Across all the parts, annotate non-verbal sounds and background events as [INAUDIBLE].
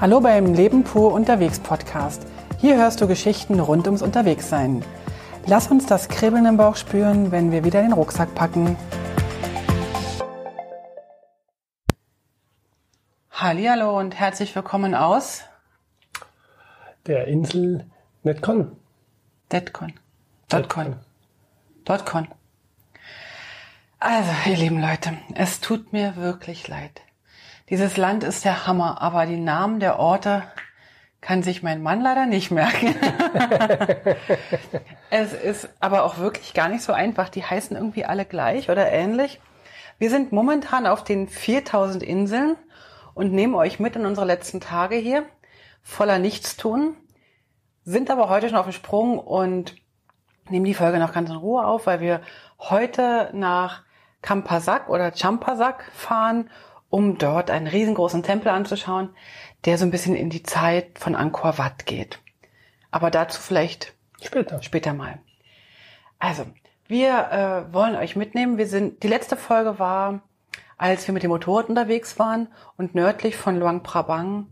Hallo beim Leben pur unterwegs Podcast. Hier hörst du Geschichten rund ums Unterwegssein. Lass uns das Kribbeln im Bauch spüren, wenn wir wieder den Rucksack packen. Hallo und herzlich willkommen aus der Insel Netcon. Detcon. Dotcon. Dotcon. Also, ihr lieben Leute, es tut mir wirklich leid. Dieses Land ist der Hammer, aber die Namen der Orte kann sich mein Mann leider nicht merken. [LAUGHS] es ist aber auch wirklich gar nicht so einfach. Die heißen irgendwie alle gleich oder ähnlich. Wir sind momentan auf den 4000 Inseln und nehmen euch mit in unsere letzten Tage hier voller Nichtstun, sind aber heute schon auf dem Sprung und nehmen die Folge noch ganz in Ruhe auf, weil wir heute nach Kampasak oder Champasak fahren um dort einen riesengroßen Tempel anzuschauen, der so ein bisschen in die Zeit von Angkor Wat geht. Aber dazu vielleicht später, später mal. Also, wir äh, wollen euch mitnehmen. Wir sind, die letzte Folge war, als wir mit dem Motorrad unterwegs waren und nördlich von Luang Prabang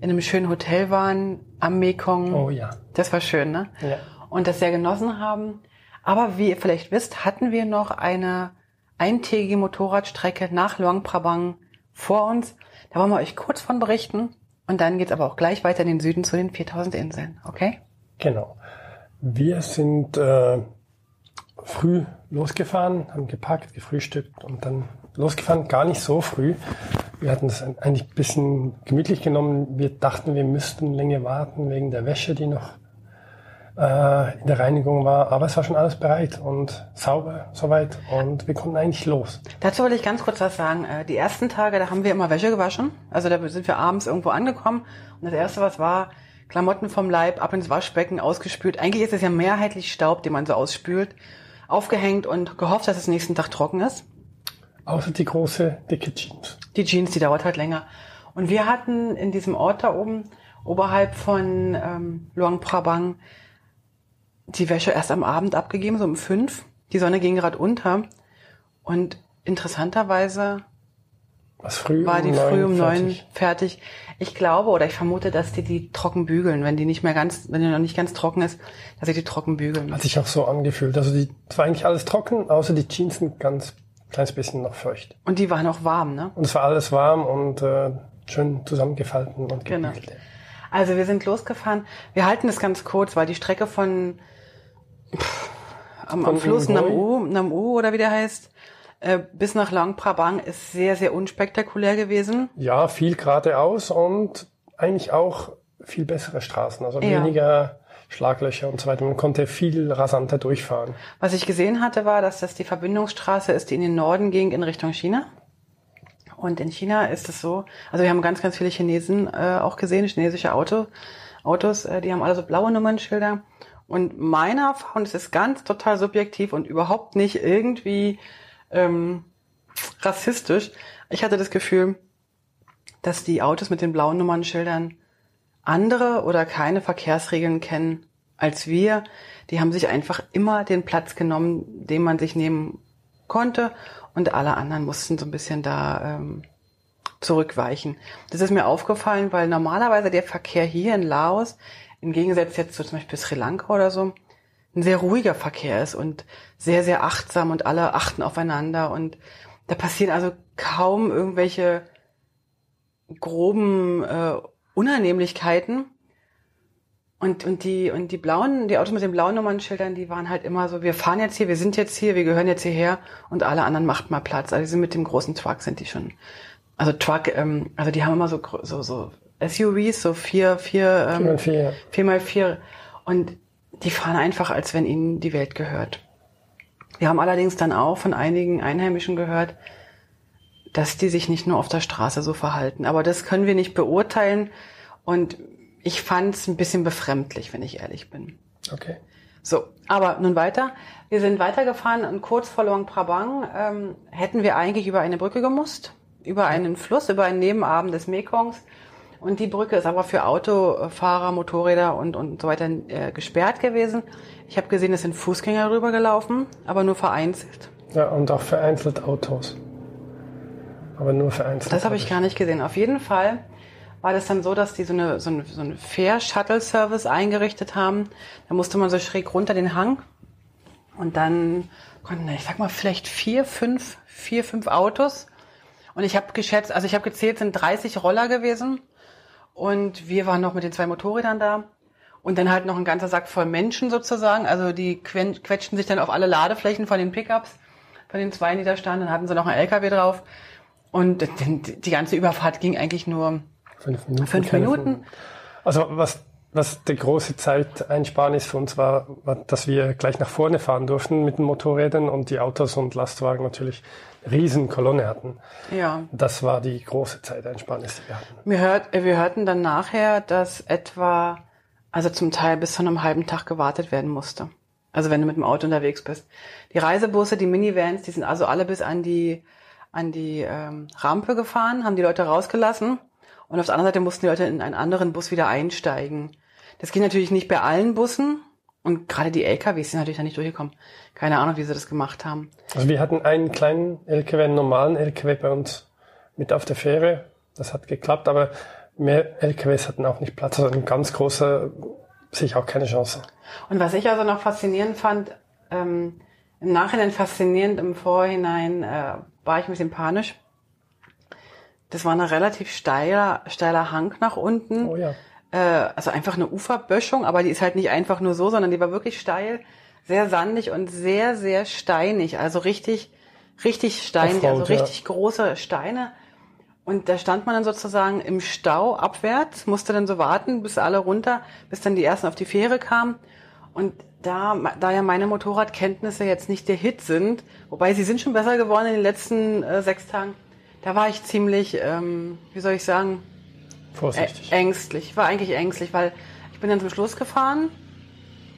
in einem schönen Hotel waren am Mekong. Oh ja. Das war schön, ne? Ja. Und das sehr genossen haben. Aber wie ihr vielleicht wisst, hatten wir noch eine eintägige Motorradstrecke nach Luang Prabang vor uns. Da wollen wir euch kurz von berichten. Und dann geht's aber auch gleich weiter in den Süden zu den 4000 Inseln. Okay? Genau. Wir sind äh, früh losgefahren, haben gepackt, gefrühstückt und dann losgefahren. Gar nicht so früh. Wir hatten es eigentlich ein bisschen gemütlich genommen. Wir dachten, wir müssten länger warten wegen der Wäsche, die noch in der Reinigung war. Aber es war schon alles bereit und sauber soweit und wir konnten eigentlich los. Dazu wollte ich ganz kurz was sagen. Äh, die ersten Tage, da haben wir immer Wäsche gewaschen. Also da sind wir abends irgendwo angekommen und das erste, was war, Klamotten vom Leib ab ins Waschbecken ausgespült. Eigentlich ist es ja mehrheitlich Staub, den man so ausspült, aufgehängt und gehofft, dass es nächsten Tag trocken ist. Außer die große, dicke Jeans. Die Jeans, die dauert halt länger. Und wir hatten in diesem Ort da oben, oberhalb von ähm, Luang Prabang, die Wäsche erst am Abend abgegeben, so um fünf. Die Sonne ging gerade unter. Und interessanterweise war die um früh um neun fertig. fertig. Ich glaube oder ich vermute, dass die die trocken bügeln, wenn die nicht mehr ganz, wenn die noch nicht ganz trocken ist, dass sie die trocken bügeln. Hat sich auch so angefühlt. Also die, es war eigentlich alles trocken, außer die Jeans sind ganz kleines bisschen noch feucht. Und die waren auch warm, ne? Und es war alles warm und äh, schön zusammengefalten und genau. Also wir sind losgefahren. Wir halten es ganz kurz, weil die Strecke von am, am Fluss Namu, Namu oder wie der heißt, äh, bis nach Lang Prabang ist sehr, sehr unspektakulär gewesen. Ja, viel geradeaus und eigentlich auch viel bessere Straßen, also ja. weniger Schlaglöcher und so weiter. Man konnte viel rasanter durchfahren. Was ich gesehen hatte, war, dass das die Verbindungsstraße ist, die in den Norden ging in Richtung China. Und in China ist es so, also wir haben ganz, ganz viele Chinesen äh, auch gesehen, chinesische Auto, Autos, äh, die haben alle so blaue Nummernschilder. Und meine Erfahrung, das ist ganz total subjektiv und überhaupt nicht irgendwie ähm, rassistisch. Ich hatte das Gefühl, dass die Autos mit den blauen Nummernschildern andere oder keine Verkehrsregeln kennen als wir. Die haben sich einfach immer den Platz genommen, den man sich nehmen konnte und alle anderen mussten so ein bisschen da ähm, zurückweichen. Das ist mir aufgefallen, weil normalerweise der Verkehr hier in Laos im Gegensatz jetzt zu zum Beispiel Sri Lanka oder so, ein sehr ruhiger Verkehr ist und sehr, sehr achtsam und alle achten aufeinander und da passieren also kaum irgendwelche groben äh, Unannehmlichkeiten. Und, und die, und die blauen, die Autos mit den blauen Nummernschildern, die waren halt immer so, wir fahren jetzt hier, wir sind jetzt hier, wir gehören jetzt hierher und alle anderen macht mal Platz. Also die sind mit dem großen Truck sind die schon. Also Truck, ähm, also die haben immer so, so, so SUVs, so vier, vier, ähm, vier, vier. vier mal vier. Und die fahren einfach, als wenn ihnen die Welt gehört. Wir haben allerdings dann auch von einigen Einheimischen gehört, dass die sich nicht nur auf der Straße so verhalten. Aber das können wir nicht beurteilen. Und ich fand es ein bisschen befremdlich, wenn ich ehrlich bin. Okay. So, aber nun weiter. Wir sind weitergefahren und kurz vor Luang Prabang ähm, hätten wir eigentlich über eine Brücke gemusst, über einen Fluss, über einen Nebenabend des Mekongs. Und die Brücke ist aber für Autofahrer, Motorräder und, und so weiter äh, gesperrt gewesen. Ich habe gesehen, es sind Fußgänger rübergelaufen, aber nur vereinzelt. Ja, und auch vereinzelt Autos. Aber nur vereinzelt. Das habe ich gar nicht gesehen. Auf jeden Fall war das dann so, dass die so eine, so eine, so eine Fair-Shuttle-Service eingerichtet haben. Da musste man so schräg runter den Hang. Und dann konnten, ich sag mal, vielleicht vier, fünf, vier, fünf Autos. Und ich habe geschätzt, also ich habe gezählt, sind 30 Roller gewesen. Und wir waren noch mit den zwei Motorrädern da. Und dann halt noch ein ganzer Sack voll Menschen sozusagen. Also die quetschten sich dann auf alle Ladeflächen von den Pickups, von den zwei, die da standen. Dann hatten sie noch einen LKW drauf. Und die ganze Überfahrt ging eigentlich nur fünf Minuten. Fünf Minuten. Also was, was die große Zeiteinsparnis für uns war, war, dass wir gleich nach vorne fahren durften mit den Motorrädern und die Autos und Lastwagen natürlich Riesenkolonne hatten. Ja. Das war die große Zeiteinsparnis, die wir hatten. Wir, hört, wir hörten dann nachher, dass etwa also zum Teil bis zu einem halben Tag gewartet werden musste. Also wenn du mit dem Auto unterwegs bist. Die Reisebusse, die Minivans, die sind also alle bis an die an die ähm, Rampe gefahren, haben die Leute rausgelassen und auf der anderen Seite mussten die Leute in einen anderen Bus wieder einsteigen. Das ging natürlich nicht bei allen Bussen und gerade die LKWs sind natürlich da nicht durchgekommen. Keine Ahnung, wie sie das gemacht haben. Also wir hatten einen kleinen LKW, einen normalen LKW bei uns mit auf der Fähre. Das hat geklappt, aber mehr LKWs hatten auch nicht Platz. Also ein ganz großer sehe ich auch keine Chance. Und was ich also noch faszinierend fand, ähm, im Nachhinein faszinierend, im Vorhinein äh, war ich ein bisschen panisch. Das war ein relativ steiler, steiler Hang nach unten. Oh ja. Äh, also einfach eine Uferböschung, aber die ist halt nicht einfach nur so, sondern die war wirklich steil, sehr sandig und sehr, sehr steinig. Also richtig, richtig steinig, also richtig ja. große Steine. Und da stand man dann sozusagen im Stau abwärts, musste dann so warten, bis alle runter, bis dann die ersten auf die Fähre kamen. Und da, da ja meine Motorradkenntnisse jetzt nicht der Hit sind, wobei sie sind schon besser geworden in den letzten äh, sechs Tagen, da war ich ziemlich, ähm, wie soll ich sagen, vorsichtig. Ängstlich. Ich war eigentlich ängstlich, weil ich bin dann zum Schluss gefahren,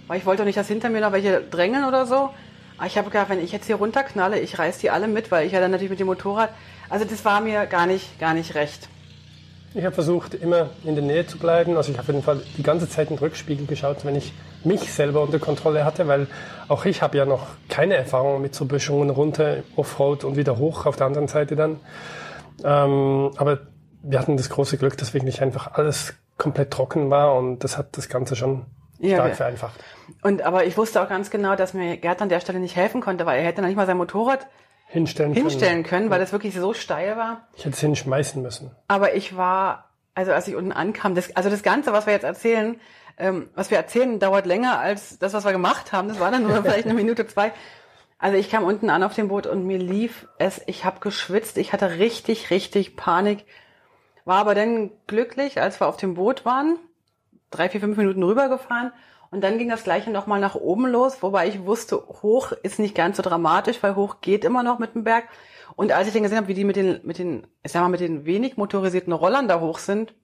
weil ich wollte doch nicht, dass hinter mir noch welche drängeln oder so. Aber ich habe gedacht, wenn ich jetzt hier runterknalle, ich reiß die alle mit, weil ich ja dann natürlich mit dem Motorrad also das war mir gar nicht, gar nicht recht. Ich habe versucht, immer in der Nähe zu bleiben. Also ich habe auf jeden Fall die ganze Zeit in den Rückspiegel geschaut, wenn ich mich selber unter Kontrolle hatte, weil auch ich habe ja noch keine Erfahrung mit so Böschungen runter, Offroad und wieder hoch auf der anderen Seite dann. Ähm, aber wir hatten das große Glück, dass wirklich einfach alles komplett trocken war und das hat das Ganze schon ja, stark vereinfacht. Und aber ich wusste auch ganz genau, dass mir Gerd an der Stelle nicht helfen konnte, weil er hätte noch nicht mal sein Motorrad hinstellen, hinstellen können, können weil das wirklich so steil war. Ich hätte es hinschmeißen müssen. Aber ich war, also als ich unten ankam, das, also das Ganze, was wir jetzt erzählen, ähm, was wir erzählen, dauert länger als das, was wir gemacht haben. Das war dann nur [LAUGHS] vielleicht eine Minute, zwei. Also ich kam unten an auf dem Boot und mir lief es, ich habe geschwitzt, ich hatte richtig, richtig Panik. War aber dann glücklich, als wir auf dem Boot waren, drei, vier, fünf Minuten rübergefahren und dann ging das gleiche nochmal nach oben los, wobei ich wusste, hoch ist nicht ganz so dramatisch, weil hoch geht immer noch mit dem Berg. Und als ich dann gesehen habe, wie die mit den, mit den, ich sag mal, mit den wenig motorisierten Rollern da hoch sind,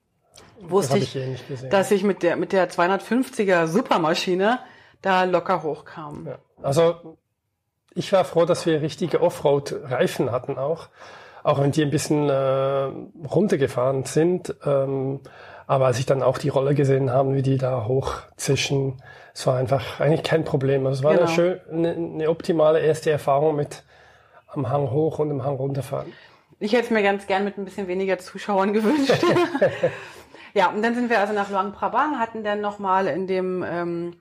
wusste ich, ich dass ich mit der, mit der 250er Supermaschine da locker hochkam. Ja. Also, ich war froh, dass wir richtige Offroad-Reifen hatten auch. Auch wenn die ein bisschen äh, runtergefahren sind. Ähm, aber als ich dann auch die Rolle gesehen habe, wie die da hochzischen, es war einfach eigentlich kein Problem. Also es war genau. eine, schön, eine, eine optimale erste Erfahrung mit am Hang hoch und am Hang runterfahren. Ich hätte es mir ganz gern mit ein bisschen weniger Zuschauern gewünscht. [LAUGHS] ja, und dann sind wir also nach Luang Prabang, hatten dann nochmal in dem ähm,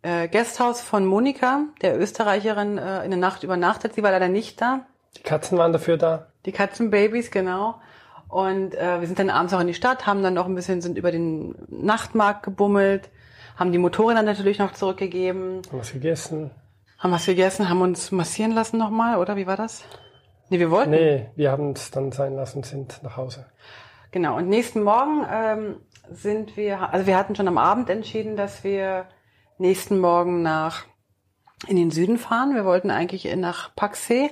äh, Gasthaus von Monika, der Österreicherin, äh, in der Nacht übernachtet. Sie war leider nicht da. Die Katzen waren dafür da. Die Katzenbabys, genau. Und äh, wir sind dann abends auch in die Stadt, haben dann noch ein bisschen, sind über den Nachtmarkt gebummelt, haben die Motorräder natürlich noch zurückgegeben. Haben was gegessen. Haben was gegessen, haben uns massieren lassen nochmal, oder wie war das? Nee, wir wollten. Nee, wir haben es dann sein lassen, sind nach Hause. Genau, und nächsten Morgen ähm, sind wir, also wir hatten schon am Abend entschieden, dass wir nächsten Morgen nach in den Süden fahren. Wir wollten eigentlich nach Paxe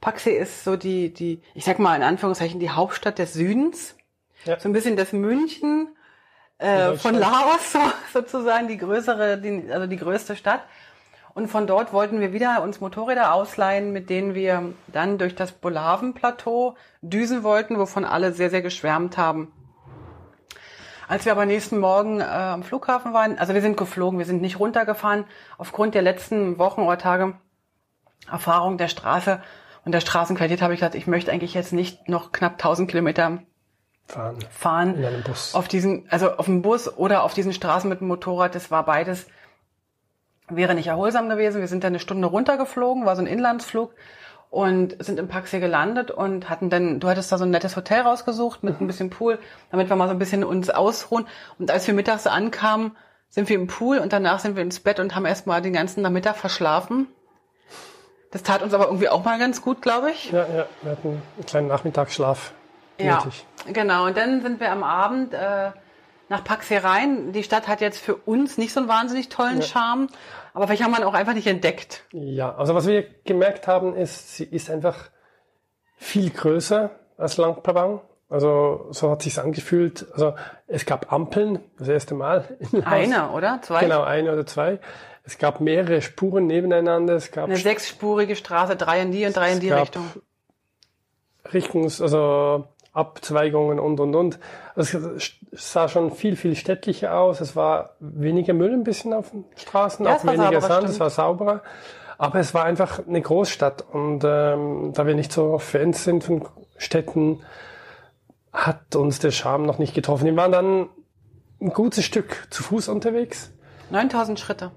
Paxe ist so die, die, ich sag mal in Anführungszeichen, die Hauptstadt des Südens. Ja. So ein bisschen das München äh, von Laos so, [LAUGHS] sozusagen, die größere, die, also die größte Stadt. Und von dort wollten wir wieder uns Motorräder ausleihen, mit denen wir dann durch das Bolaven-Plateau düsen wollten, wovon alle sehr, sehr geschwärmt haben. Als wir aber nächsten Morgen äh, am Flughafen waren, also wir sind geflogen, wir sind nicht runtergefahren, aufgrund der letzten Wochen oder Tage Erfahrung der Straße und der Straßenqualität habe ich gesagt, ich möchte eigentlich jetzt nicht noch knapp 1000 Kilometer fahren. fahren In einem Bus. auf diesen, also auf dem Bus oder auf diesen Straßen mit dem Motorrad. Das war beides, wäre nicht erholsam gewesen. Wir sind dann eine Stunde runtergeflogen, war so ein Inlandsflug und sind im Paxi gelandet und hatten dann, du hattest da so ein nettes Hotel rausgesucht mit ein bisschen Pool, damit wir mal so ein bisschen uns ausruhen. Und als wir mittags ankamen, sind wir im Pool und danach sind wir ins Bett und haben erstmal den ganzen Nachmittag verschlafen. Das tat uns aber irgendwie auch mal ganz gut, glaube ich. Ja, ja, wir hatten einen kleinen Nachmittagsschlaf Ja, nötig. genau. Und dann sind wir am Abend äh, nach Paxi rein. Die Stadt hat jetzt für uns nicht so einen wahnsinnig tollen Ja. Charme, aber vielleicht haben wir ihn auch einfach nicht entdeckt. Ja, also was wir gemerkt haben, ist, sie ist einfach viel größer als Lang Prabang. Also so hat sich's angefühlt. Also es gab Ampeln, das erste Mal. im Haus. Eine, oder? Zwei? Genau, eine oder zwei. Es gab mehrere Spuren nebeneinander. Es gab Eine sechsspurige Straße, drei in die und drei in die Richtung. Richtungs-, also Abzweigungen und, und, und. Also es sah schon viel, viel städtlicher aus. Es war weniger Müll ein bisschen auf den Straßen, Ja, auch weniger sauberer, Sand, es war sauberer. Aber es war einfach eine Großstadt. Und ähm, da wir nicht so Fans sind von Städten, hat uns der Charme noch nicht getroffen. Wir waren dann ein gutes Stück zu Fuß unterwegs. 9000 Schritte.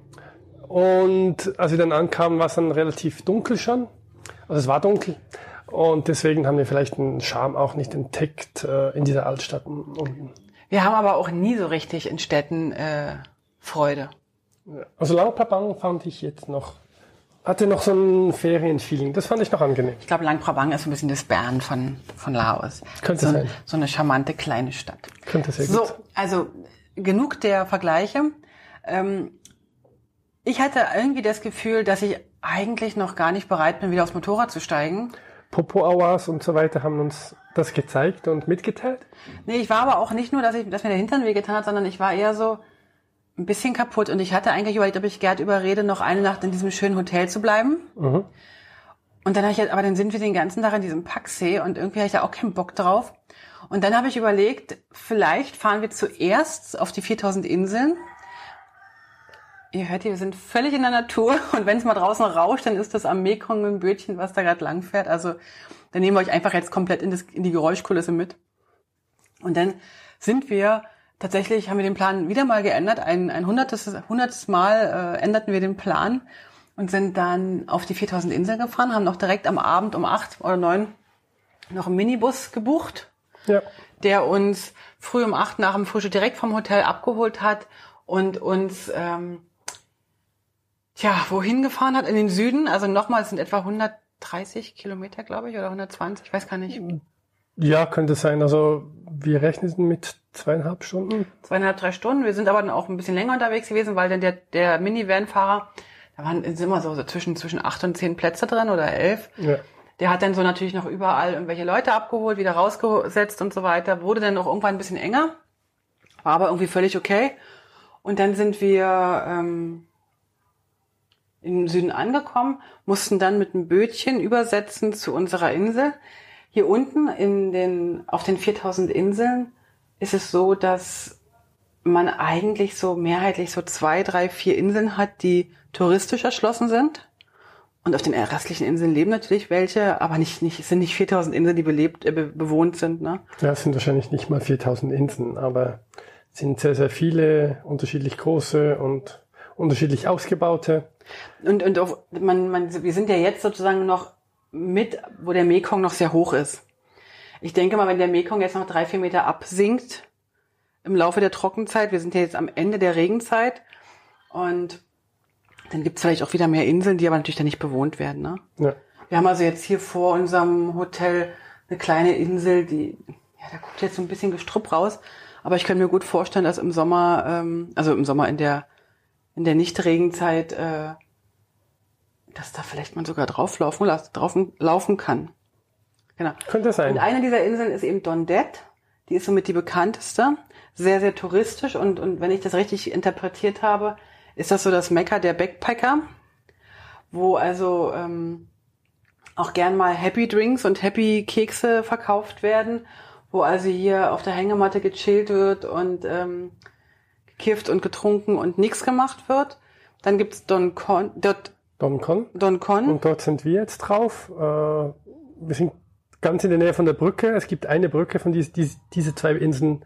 Und als wir dann ankamen, war es dann relativ dunkel schon. Also es war dunkel. Und deswegen haben wir vielleicht den Charme auch nicht entdeckt äh, in dieser Altstadt unten. Wir haben aber auch nie so richtig in Städten äh, Freude. Also Langpapang fand ich jetzt noch, hatte noch so ein Ferienfeeling. Das fand ich noch angenehm. Ich glaube, Lang Prabang ist ein bisschen das Bern von, von Laos. Könnte so, sein. so eine charmante kleine Stadt. Könnte sehr So, gut. also genug der Vergleiche. Ähm, ich hatte irgendwie das Gefühl, dass ich eigentlich noch gar nicht bereit bin, wieder aufs Motorrad zu steigen. Popo-Awas und so weiter haben uns das gezeigt und mitgeteilt. Nee, ich war aber auch nicht nur, dass, ich, dass mir der Hintern wehgetan hat, sondern ich war eher so ein bisschen kaputt. Und ich hatte eigentlich überlegt, ob ich Gerd überrede, noch eine Nacht in diesem schönen Hotel zu bleiben. Mhm. Und dann habe ich, halt- aber dann sind wir den ganzen Tag in diesem Packsee und irgendwie hatte ich da auch keinen Bock drauf. Und dann habe ich überlegt, vielleicht fahren wir zuerst auf die 4000 Inseln. Ihr hört hier, wir sind völlig in der Natur [LAUGHS] und wenn es mal draußen rauscht, dann ist das am Mekong ein Bötchen, was da gerade lang fährt. Also dann nehmen wir euch einfach jetzt komplett in, das, in die Geräuschkulisse mit. Und dann sind wir tatsächlich, haben wir den Plan wieder mal geändert. Ein, ein hundertes, hundertes Mal äh, änderten wir den Plan und sind dann auf die 4000 Inseln gefahren, haben noch direkt am Abend um acht oder neun noch einen Minibus gebucht Ja. der uns früh um acht nach dem Frühstück direkt vom Hotel abgeholt hat und uns ähm, tja wohin gefahren hat in den Süden. Also nochmal sind etwa 130 Kilometer, glaube ich, oder 120, ich weiß gar nicht. Ja, könnte sein. Also wir rechneten mit zweieinhalb Stunden. Zweieinhalb, drei Stunden. Wir sind aber dann auch ein bisschen länger unterwegs gewesen, weil dann der, der Minivan-Fahrer, da waren sind immer so, so zwischen, zwischen acht und zehn Plätze drin oder elf. Ja. Der hat dann so natürlich noch überall irgendwelche Leute abgeholt, wieder rausgesetzt und so weiter. Wurde dann auch irgendwann ein bisschen enger, war aber irgendwie völlig okay. Und dann sind wir ähm, im Süden angekommen, mussten dann mit einem Bötchen übersetzen zu unserer Insel. Hier unten in den, auf den 4000 Inseln ist es so, dass man eigentlich so mehrheitlich so zwei, drei, vier Inseln hat, die touristisch erschlossen sind. Und auf den restlichen Inseln leben natürlich welche, aber nicht, nicht, es sind nicht 4000 Inseln, die belebt, äh, be bewohnt sind, ne? Ja, es sind wahrscheinlich nicht mal 4000 Inseln, aber es sind sehr, sehr viele, unterschiedlich große und unterschiedlich ausgebaute. Und, und auf, man, man, wir sind ja jetzt sozusagen noch mit, wo der Mekong noch sehr hoch ist. Ich denke mal, wenn der Mekong jetzt noch drei, vier Meter absinkt im Laufe der Trockenzeit, wir sind ja jetzt am Ende der Regenzeit und dann gibt es vielleicht auch wieder mehr Inseln, die aber natürlich dann nicht bewohnt werden. Ne? Ja. Wir haben also jetzt hier vor unserem Hotel eine kleine Insel, die, ja, da guckt jetzt so ein bisschen Gestrüpp raus. Aber ich könnte mir gut vorstellen, dass im Sommer, ähm, also im Sommer in der, in der Nicht-Regenzeit, äh, dass da vielleicht man sogar drauflaufen, drauf laufen kann. Genau. Könnte sein. Und eine dieser Inseln ist eben Dondet. Die ist somit die bekannteste. Sehr, sehr touristisch. Und, und wenn ich das richtig interpretiert habe, ist das so das Mekka der Backpacker, wo also ähm, auch gern mal Happy Drinks und Happy Kekse verkauft werden, wo also hier auf der Hängematte gechillt wird und ähm, gekifft und getrunken und nichts gemacht wird. Dann gibt's Don Con, dort, Don Con. Don Con. Und dort sind wir jetzt drauf. Äh, wir sind ganz in der Nähe von der Brücke. Es gibt eine Brücke, von die, die diese zwei Inseln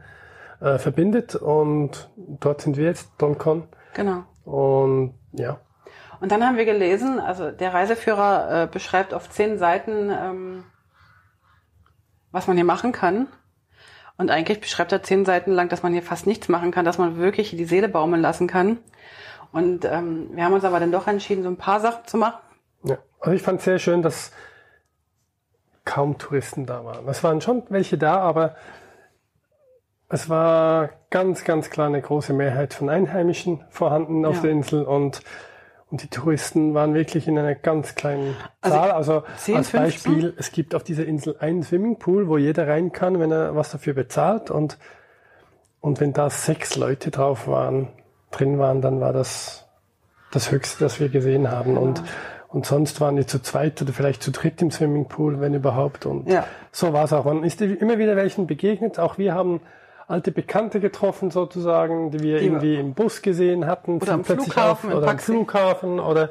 äh, verbindet und dort sind wir jetzt, Doncon. Genau. Und ja. Und dann haben wir gelesen, also der Reiseführer äh, beschreibt auf zehn Seiten, ähm, was man hier machen kann. Und eigentlich beschreibt er zehn Seiten lang, dass man hier fast nichts machen kann, dass man wirklich die Seele baumeln lassen kann. Und ähm, wir haben uns aber dann doch entschieden, so ein paar Sachen zu machen. Ja, also ich fand sehr schön, dass kaum Touristen da waren. Es waren schon welche da, aber es war ganz, ganz klar eine große Mehrheit von Einheimischen vorhanden auf ja. der Insel und und die Touristen waren wirklich in einer ganz kleinen also Zahl. Also 10, als Beispiel, 15? es gibt auf dieser Insel einen Swimmingpool, wo jeder rein kann, wenn er was dafür bezahlt. Und, und wenn da sechs Leute drauf waren, drin waren, dann war das das Höchste, das wir gesehen haben. Ja. Und, und sonst waren die zu zweit oder vielleicht zu dritt im Swimmingpool, wenn überhaupt. Und ja. so war es auch. Man ist immer wieder welchen begegnet. Auch wir haben alte Bekannte getroffen sozusagen, die wir die irgendwie im Bus gesehen hatten. Oder am Flughafen. Auf, oder am Flughafen oder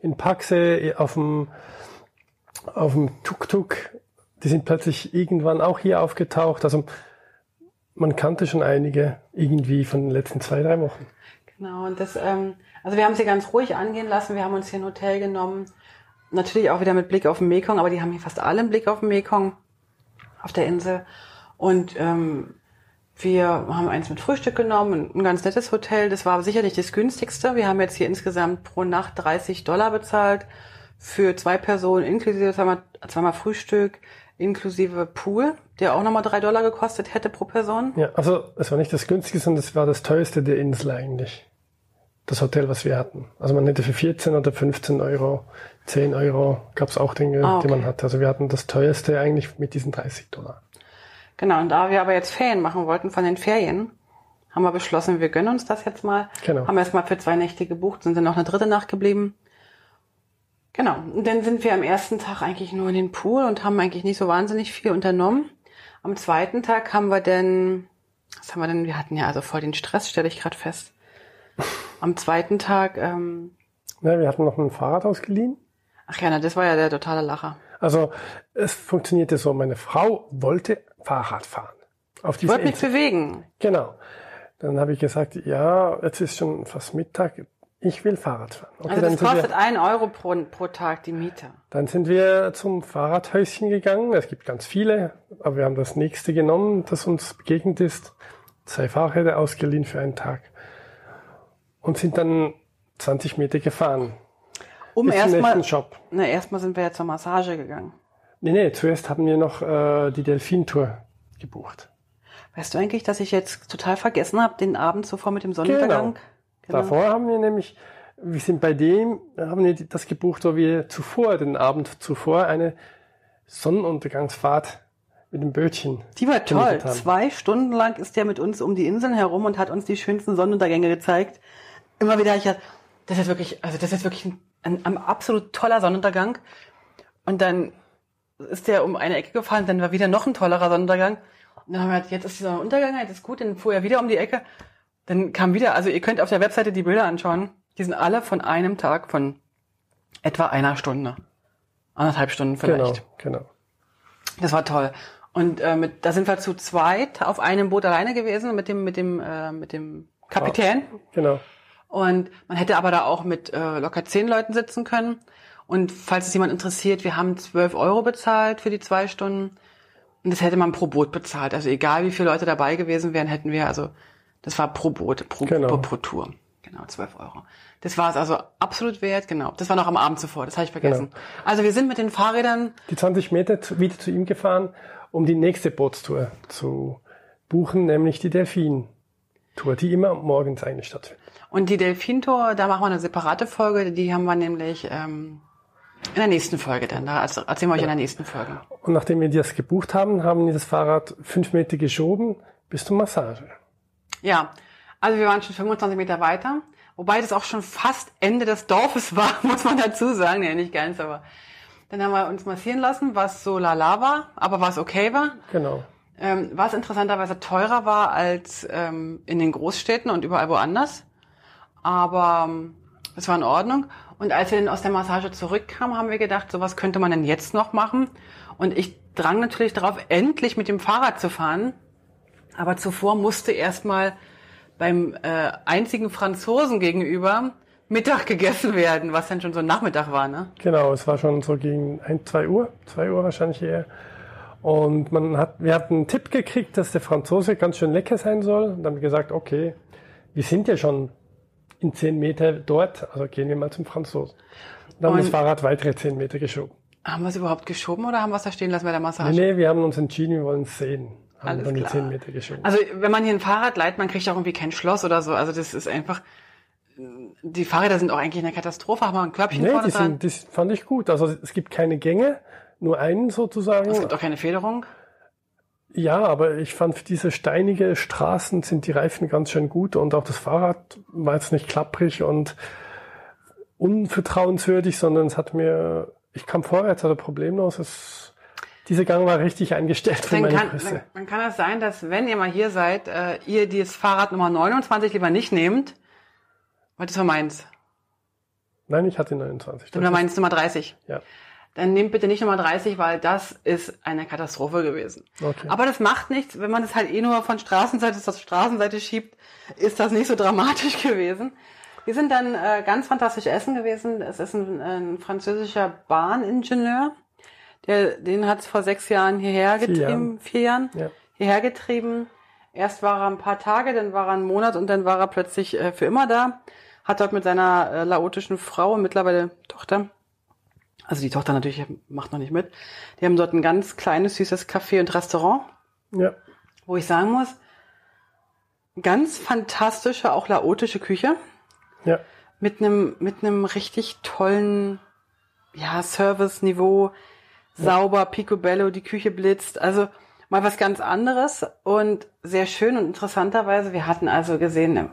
in Paxe auf dem, auf dem Tuk-Tuk. Die sind plötzlich irgendwann auch hier aufgetaucht. Also man kannte schon einige irgendwie von den letzten zwei, drei Wochen. Genau, und das, ähm, also wir haben sie ganz ruhig angehen lassen. Wir haben uns hier ein Hotel genommen. Natürlich auch wieder mit Blick auf den Mekong, aber die haben hier fast alle einen Blick auf den Mekong auf der Insel. Und ähm, wir haben eins mit Frühstück genommen, ein ganz nettes Hotel. Das war sicher nicht das günstigste. Wir haben jetzt hier insgesamt pro Nacht 30 Dollar bezahlt für zwei Personen, inklusive zweimal, zweimal Frühstück, inklusive Pool, der auch nochmal drei Dollar gekostet hätte pro Person. Ja, also es war nicht das günstigste, sondern es war das teuerste der Insel eigentlich. Das Hotel, was wir hatten. Also man hätte für 14 oder 15 Euro, 10 Euro gab es auch Dinge, ah, okay. die man hatte. Also wir hatten das teuerste eigentlich mit diesen 30 Dollar. Genau, und da wir aber jetzt Ferien machen wollten von den Ferien, haben wir beschlossen, wir gönnen uns das jetzt mal. Genau. Haben erst mal für zwei Nächte gebucht, sind dann noch eine dritte Nacht geblieben. Genau. Und dann sind wir am ersten Tag eigentlich nur in den Pool und haben eigentlich nicht so wahnsinnig viel unternommen. Am zweiten Tag haben wir denn, was haben wir denn? Wir hatten ja also voll den Stress, stelle ich gerade fest. [LAUGHS] Am zweiten Tag. Ähm, ja, wir hatten noch ein Fahrrad ausgeliehen. Ach ja, na, das war ja der totale Lacher. Also es funktionierte so, meine Frau wollte Fahrrad fahren. Auf diese Wollte mich bewegen. Genau. Dann habe ich gesagt, ja, jetzt ist schon fast Mittag, ich will Fahrrad fahren. Okay, also das kostet wir, ein Euro pro, pro Tag die Miete. Dann sind wir zum Fahrradhäuschen gegangen. Es gibt ganz viele, aber wir haben das nächste genommen, das uns begegnet ist. Zwei Fahrräder ausgeliehen für einen Tag. Und sind dann 20 Meter gefahren. Um erstmal, na, erstmal sind wir ja zur Massage gegangen. Nee, nee, zuerst haben wir noch äh, die Delfintour gebucht. Weißt du eigentlich, dass ich jetzt total vergessen habe, den Abend zuvor mit dem Sonnenuntergang? Genau. Genau. Davor haben wir nämlich, wir sind bei dem, haben wir das gebucht, wo wir zuvor, den Abend zuvor, eine Sonnenuntergangsfahrt mit dem Bötchen. Die war toll. Zwei Stunden lang ist der mit uns um die Inseln herum und hat uns die schönsten Sonnenuntergänge gezeigt. Immer wieder, ich ja, das ist wirklich, also das ist wirklich ein ein, ein absolut toller Sonnenuntergang. Und dann ist der um eine Ecke gefahren, dann war wieder noch ein tollerer Sonnenuntergang. Und dann haben wir gesagt, jetzt ist dieser Untergang, jetzt ist gut, dann fuhr er wieder um die Ecke. Dann kam wieder, also ihr könnt auf der Webseite die Bilder anschauen. Die sind alle von einem Tag von etwa einer Stunde. Anderthalb Stunden vielleicht. Genau, genau. Das war toll. Und äh, mit, da sind wir zu zweit auf einem Boot alleine gewesen mit dem mit dem äh, mit dem Kapitän. Oh, genau. Und man hätte aber da auch mit äh, locker zehn Leuten sitzen können. Und falls es jemand interessiert, wir haben zwölf Euro bezahlt für die zwei Stunden. Und das hätte man pro Boot bezahlt. Also egal wie viele Leute dabei gewesen wären, hätten wir, also das war pro Boot, pro genau. Gruppe, pro Tour. Genau, zwölf Euro. Das war es also absolut wert, genau. Das war noch am Abend zuvor, das habe ich vergessen. Genau. Also wir sind mit den Fahrrädern... Die 20 Meter wieder zu ihm gefahren, um die nächste Bootstour zu buchen, nämlich die Delfin-Tour, die immer morgens eigentlich stattfindet. Und die Delfintour, da machen wir eine separate Folge, die haben wir nämlich ähm, in der nächsten Folge dann. Da erzählen wir euch ja. in der nächsten Folge. Und nachdem wir das gebucht haben, haben wir das Fahrrad fünf Meter geschoben bis zur Massage. Ja, also wir waren schon 25 Meter weiter, wobei das auch schon fast Ende des Dorfes [LAUGHS] war, muss man dazu sagen. Ja, nicht ganz, aber dann haben wir uns massieren lassen, was so lala war, aber was okay war. Genau. Ähm, was interessanterweise teurer war als ähm, in den Großstädten und überall woanders aber ähm, es war in Ordnung. Und als wir dann aus der Massage zurückkamen, haben wir gedacht, so was könnte man denn jetzt noch machen? Und ich drang natürlich darauf, endlich mit dem Fahrrad zu fahren. Aber zuvor musste erstmal beim äh, einzigen Franzosen gegenüber Mittag gegessen werden, was dann schon so Nachmittag war, ne? Genau, es war schon so gegen ein, zwei Uhr, zwei Uhr wahrscheinlich eher. Und man hat, wir hatten einen Tipp gekriegt, dass der Franzose ganz schön lecker sein soll. Und dann haben wir gesagt, okay, wir sind ja schon in zehn Meter dort, also gehen wir mal zum Franzosen. Dann haben wir das Fahrrad weitere zehn Meter geschoben. Haben wir es überhaupt geschoben oder haben wir es da stehen lassen bei der Massage? Nee, nee, wir haben uns entschieden, wir wollen es sehen. Haben Alles klar. zehn Meter geschoben. Also wenn man hier ein Fahrrad leiht, man kriegt auch irgendwie kein Schloss oder so. Also das ist einfach. Die Fahrräder sind auch eigentlich eine Katastrophe. Haben wir ein Körbchen nee, vorne die, dran. sind, die fand ich gut. Also es gibt keine Gänge, nur einen sozusagen. Es gibt auch keine Federung. Ja, aber ich fand für diese steinige Straßen sind die Reifen ganz schön gut und auch das Fahrrad war jetzt nicht klapprig und unvertrauenswürdig, sondern es hat mir, ich kam vorwärts, also problemlos. Es, dieser Gang war richtig eingestellt für Dann meine kann, Größe. dann, dann kann es sein, dass wenn ihr mal hier seid, äh, ihr dieses Fahrrad Nummer 29 lieber nicht nehmt, weil das war meins. Nein, ich hatte 29. Das Oder ist- meins Nummer 30. Ja, Dann nehmt bitte nicht Nummer 30, weil das ist eine Katastrophe gewesen. okay. Aber das macht nichts, wenn man es halt eh nur von Straßenseite zur Straßenseite schiebt, ist das nicht so dramatisch [LAUGHS] gewesen. Wir sind dann äh, ganz fantastisch essen gewesen. Es ist ein, ein französischer Bahningenieur, der, den hat es vor sechs Jahren hierher Vier getrieben, Jahren. vier Jahren, Ja. hierher getrieben. Erst war er ein paar Tage, dann war er einen Monat und dann war er plötzlich äh, für immer da. Hat dort mit seiner äh, laotischen Frau und mittlerweile Tochter, also die Tochter natürlich macht noch nicht mit, die haben dort ein ganz kleines, süßes Café und Restaurant Ja, wo ich sagen muss, ganz fantastische, auch laotische Küche ja, mit einem mit einem richtig tollen ja Service-Niveau, sauber, picobello, die Küche blitzt, also mal was ganz anderes und sehr schön und interessanterweise, wir hatten also gesehen, äh,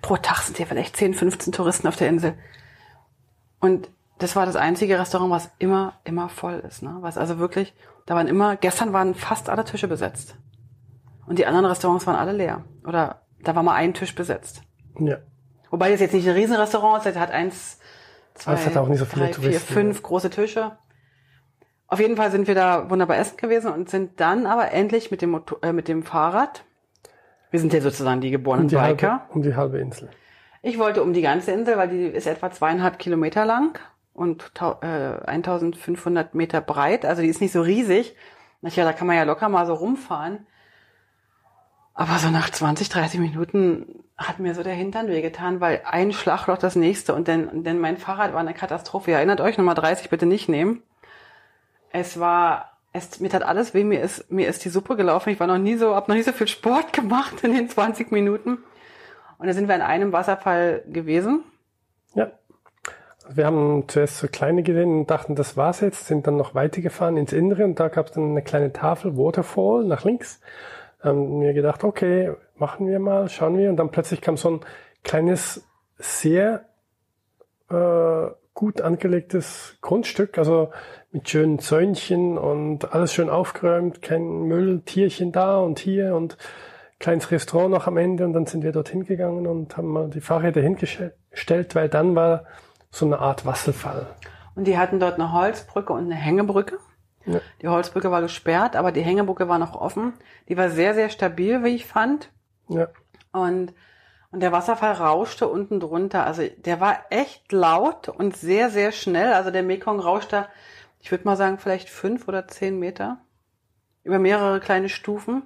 pro Tag sind hier vielleicht 10, 15 Touristen auf der Insel und das war das einzige Restaurant, was immer, immer voll ist. Ne? Was also wirklich, da waren immer, gestern waren fast alle Tische besetzt. Und die anderen Restaurants waren alle leer. Oder da war mal ein Tisch besetzt. ja. Wobei das jetzt nicht ein Riesenrestaurant ist, es hat eins, zwei, hat auch nicht so viele drei, vier, Touristen. fünf große Tische. Auf jeden Fall sind wir da wunderbar essen gewesen und sind dann aber endlich mit dem, Motor, äh, mit dem Fahrrad, wir sind ja sozusagen die geborenen Um die, halbe, Biker. um die halbe Insel. Ich wollte um die ganze Insel, weil die ist etwa zweieinhalb Kilometer lang und äh, 1500 Meter breit. Also die ist nicht so riesig. Ja, da kann man ja locker mal so rumfahren. Aber so nach 20, 30 Minuten hat mir so der Hintern wehgetan, weil ein Schlagloch das nächste und dann, und dann mein Fahrrad war eine Katastrophe. Ihr erinnert euch, Nummer 30 bitte nicht nehmen. Es war, es, mir tat alles weh, mir ist, mir ist die Suppe gelaufen. Ich war noch nie so, hab noch nie so viel Sport [LAUGHS] gemacht in den 20 Minuten. Und da sind wir in einem Wasserfall gewesen. Ja. Wir haben zuerst so kleine gesehen und dachten, das war's jetzt, sind dann noch weitergefahren ins Innere und da gab es dann eine kleine Tafel, Waterfall nach links. Haben mir gedacht, okay, machen wir mal, schauen wir. Und dann plötzlich kam so ein kleines, sehr äh, gut angelegtes Grundstück, also mit schönen Zäunchen und alles schön aufgeräumt, kein Müll, Tierchen da und hier und kleines Restaurant noch am Ende und dann sind wir dorthin gegangen und haben mal die Fahrräder hingestellt, weil dann war so eine Art Wasserfall. Und die hatten dort eine Holzbrücke und eine Hängebrücke. Ja. Die Holzbrücke war gesperrt, aber die Hängebrücke war noch offen. Die war sehr, sehr stabil, wie ich fand. Ja, Und, und der Wasserfall rauschte unten drunter. Also der war echt laut und sehr, sehr schnell. Also der Mekong rauschte, ich würde mal sagen, vielleicht fünf oder zehn Meter. Über mehrere kleine Stufen.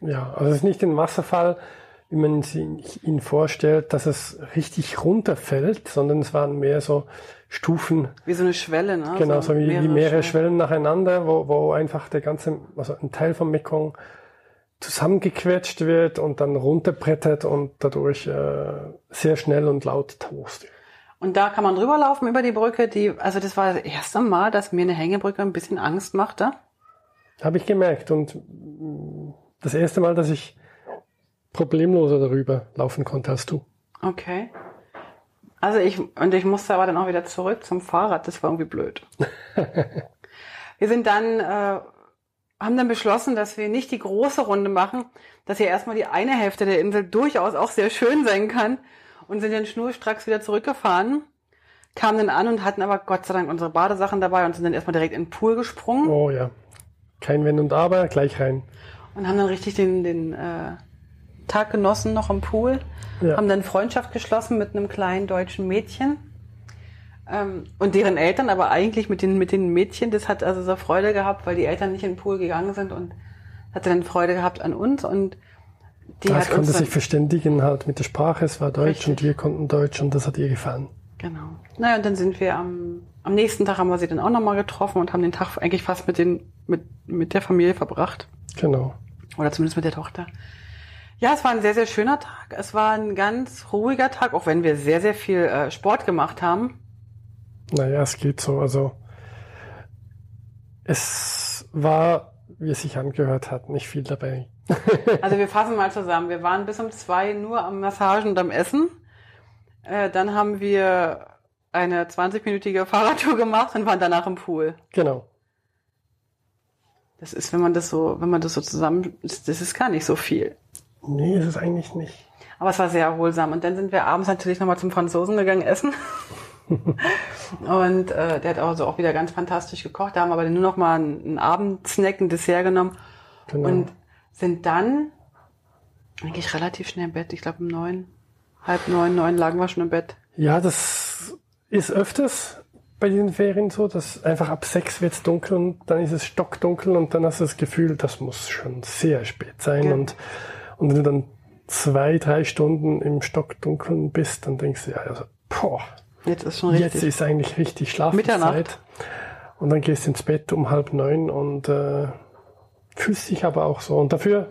ja, also es ist nicht ein Wasserfall, wie man sich ihn vorstellt, dass es richtig runterfällt, sondern es waren mehr so Stufen, Wie so eine Schwelle, ne? genau, so wie mehrere, mehrere Schwellen. Schwellen nacheinander, wo, wo einfach der ganze, also ein Teil vom Mekong zusammengequetscht wird und dann runterbrettert und dadurch äh, sehr schnell und laut tost. Und da kann man drüber laufen über die Brücke, die, also das war das erste Mal, dass mir eine Hängebrücke ein bisschen Angst machte. Habe ich gemerkt und mm, das erste Mal, dass ich problemloser darüber laufen konnte als du. Okay. Also ich, und ich musste aber dann auch wieder zurück zum Fahrrad, das war irgendwie blöd. [LAUGHS] wir sind dann, äh, haben dann beschlossen, dass wir nicht die große Runde machen, dass hier erstmal die eine Hälfte der Insel durchaus auch sehr schön sein kann und sind dann schnurstracks wieder zurückgefahren, kamen dann an und hatten aber Gott sei Dank unsere Badesachen dabei und sind dann erstmal direkt in den Pool gesprungen. Oh ja. Kein Wenn und Aber, gleich rein. Und haben dann richtig den, den äh, Tag genossen noch im Pool. Ja. Haben dann Freundschaft geschlossen mit einem kleinen deutschen Mädchen. Ähm, und deren Eltern, aber eigentlich mit den, mit den Mädchen, das hat also so Freude gehabt, weil die Eltern nicht in den Pool gegangen sind und hatte dann Freude gehabt an uns und die Das konnte sich verständigen halt mit der Sprache, es war Deutsch Richtig. und wir konnten Deutsch und das hat ihr gefallen. Genau. Naja, und dann sind wir am, am nächsten Tag haben wir sie dann auch nochmal getroffen und haben den Tag eigentlich fast mit den, mit, mit der Familie verbracht. Genau. Oder zumindest mit der Tochter. Ja, es war ein sehr, sehr schöner Tag. Es war ein ganz ruhiger Tag, auch wenn wir sehr, sehr viel äh, Sport gemacht haben. Naja, es geht so. Also es war, wie es sich angehört hat, nicht viel dabei. Also wir fassen mal zusammen. Wir waren bis um zwei nur am Massagen und am Essen. Äh, dann haben wir eine 20-minütige Fahrradtour gemacht und waren danach im Pool. Genau. Das ist, wenn man das so, wenn man das so zusammen, das das ist gar nicht so viel. Nee, ist es eigentlich nicht. Aber es war sehr erholsam. Und dann sind wir abends natürlich nochmal zum Franzosen gegangen essen. [LAUGHS] und äh, der hat also auch wieder ganz fantastisch gekocht. Da haben wir aber nur noch mal einen, einen Abendsnack, ein Dessert genommen Genau. und sind dann eigentlich relativ schnell im Bett. Ich glaube um neun, halb neun, neun lagen wir schon im Bett. Ja, das ist öfters bei diesen Ferien so, dass einfach ab sechs wird's dunkel und dann ist es stockdunkel und dann hast du das Gefühl, das muss schon sehr spät sein. Ja. Und, und wenn du dann zwei, drei Stunden im Stockdunkeln bist, dann denkst du, ja, also, boah, Jetzt ist schon richtig. jetzt ist eigentlich richtig Schlafenszeit. Mitternacht. Und dann gehst du ins Bett um halb neun und äh, fühlst dich aber auch so. Und dafür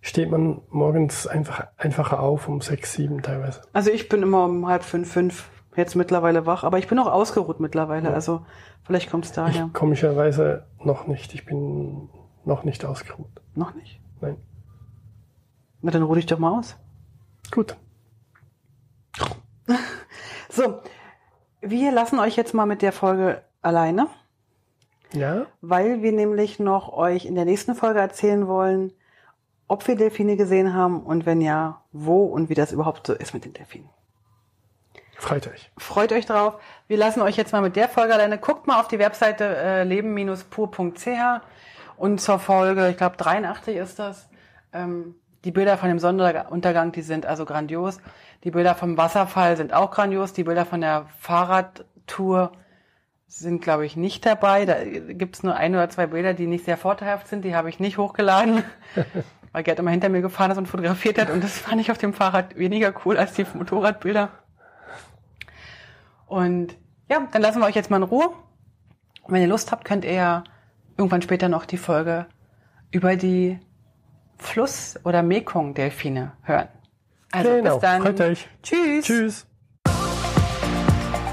steht man morgens einfach einfacher auf um sechs, sieben teilweise. Also ich bin immer um halb fünf, fünf jetzt mittlerweile wach, aber ich bin auch ausgeruht mittlerweile. Also vielleicht kommt es daher. Ich komischerweise noch nicht. Ich bin noch nicht ausgeruht. Noch nicht. Nein. Na dann ruh dich doch mal aus. Gut. [LAUGHS] So, wir lassen euch jetzt mal mit der Folge alleine. Ja? weil wir nämlich noch euch in der nächsten Folge erzählen wollen, ob wir Delfine gesehen haben und wenn ja, wo und wie das überhaupt so ist mit den Delfinen. Freut euch. Freut euch drauf. Wir lassen euch jetzt mal mit der Folge alleine. Guckt mal auf die Webseite äh, leben-pur.ch und zur Folge, ich glaube 83 ist das, ähm, die Bilder von dem Sonnenuntergang, die sind also grandios. Die Bilder vom Wasserfall sind auch grandios. Die Bilder von der Fahrradtour sind, glaube ich, nicht dabei. Da gibt es nur ein oder zwei Bilder, die nicht sehr vorteilhaft sind. Die habe ich nicht hochgeladen, [LAUGHS] weil Gerd immer hinter mir gefahren ist und fotografiert hat. Und das fand ich auf dem Fahrrad weniger cool als die Motorradbilder. Und ja, dann lassen wir euch jetzt mal in Ruhe. Und wenn ihr Lust habt, könnt ihr ja irgendwann später noch die Folge über die Fluss- oder Mekong-Delfine hören. Also genau. bis dann. Tschüss. Tschüss.